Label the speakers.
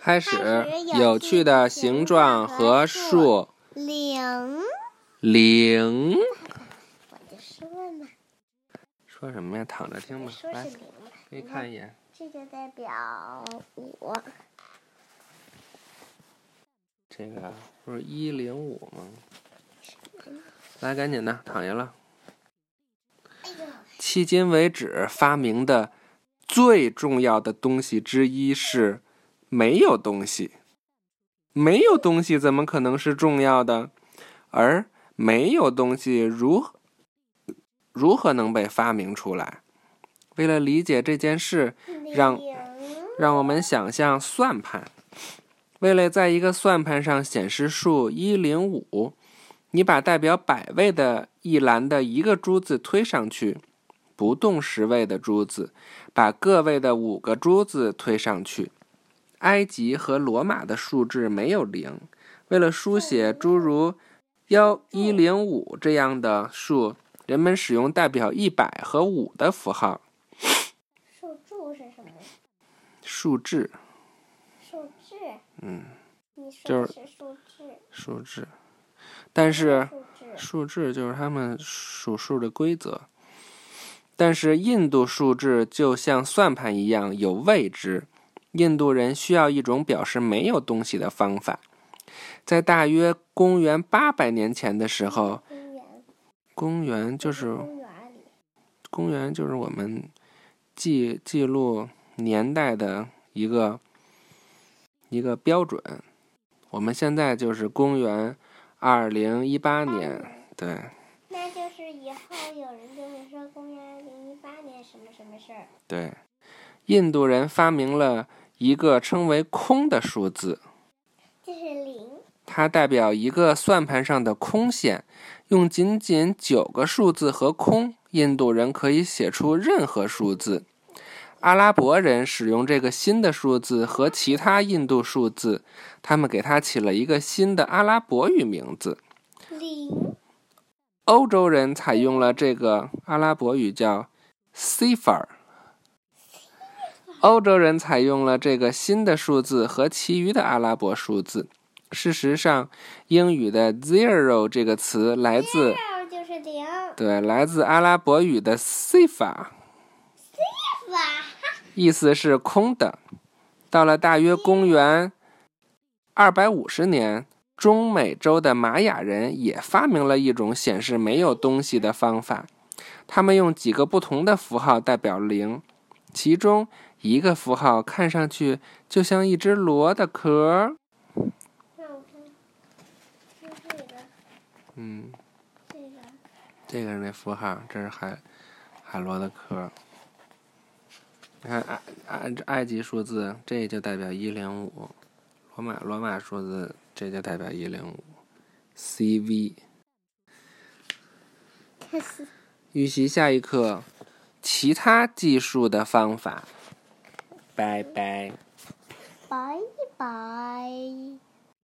Speaker 1: 开始有趣的形状和数。
Speaker 2: 零。
Speaker 1: 零。
Speaker 2: 我就说呢。
Speaker 1: 说什么呀？躺着听吧。来，可以看一眼。
Speaker 2: 这就代表五。
Speaker 1: 这个不是一零五吗？来，赶紧的，躺下了。迄今为止发明的最重要的东西之一是没有东西。没有东西怎么可能是重要的？而没有东西如如何能被发明出来？为了理解这件事，让让我们想象算盘。为了在一个算盘上显示数一零五，你把代表百位的一栏的一个珠子推上去，不动十位的珠子把个位的五个珠子推上去。埃及和罗马的数字没有零，为了书写诸如幺一零五这样的数，人们使用代表一百和五的符号。
Speaker 2: 数柱是什么？
Speaker 1: 数字。
Speaker 2: 嗯，
Speaker 1: 就是
Speaker 2: 数字，
Speaker 1: 数字，但是数字就是他们数数的规则。但是印度数字就像算盘一样有未知，印度人需要一种表示没有东西的方法。在大约公元八百年前的时候，公元就是公元就是我们记记录年代的一个。一个标准，我们现在就是公元二零一八年，对。
Speaker 2: 那就是以后有人就会说公元二零一八年什么什么事儿。
Speaker 1: 对，印度人发明了一个称为“空”的数字，
Speaker 2: 这是零。
Speaker 1: 它代表一个算盘上的空线，用仅仅九个数字和空，印度人可以写出任何数字。阿拉伯人使用这个新的数字和其他印度数字，他们给它起了一个新的阿拉伯语名字。
Speaker 2: 零。
Speaker 1: 欧洲人采用了这个阿拉伯语叫 “cipher”。欧洲人采用了这个新的数字和其余的阿拉伯数字。事实上，英语的 “zero” 这个词来自
Speaker 2: 就是零。
Speaker 1: 对，来自阿拉伯语的 “cipher”。意思是空的。到了大约公元二百五十年，中美洲的玛雅人也发明了一种显示没有东西的方法。他们用几个不同的符号代表零，其中一个符号看上去就像一只螺的壳。嗯，这个，这个是那符号，这是海海螺的壳。你看埃埃埃及数字，这就代表一零五；罗马罗马数字，这就代表一零五。CV。预习下一课，其他计数的方法。拜拜。
Speaker 2: 拜拜。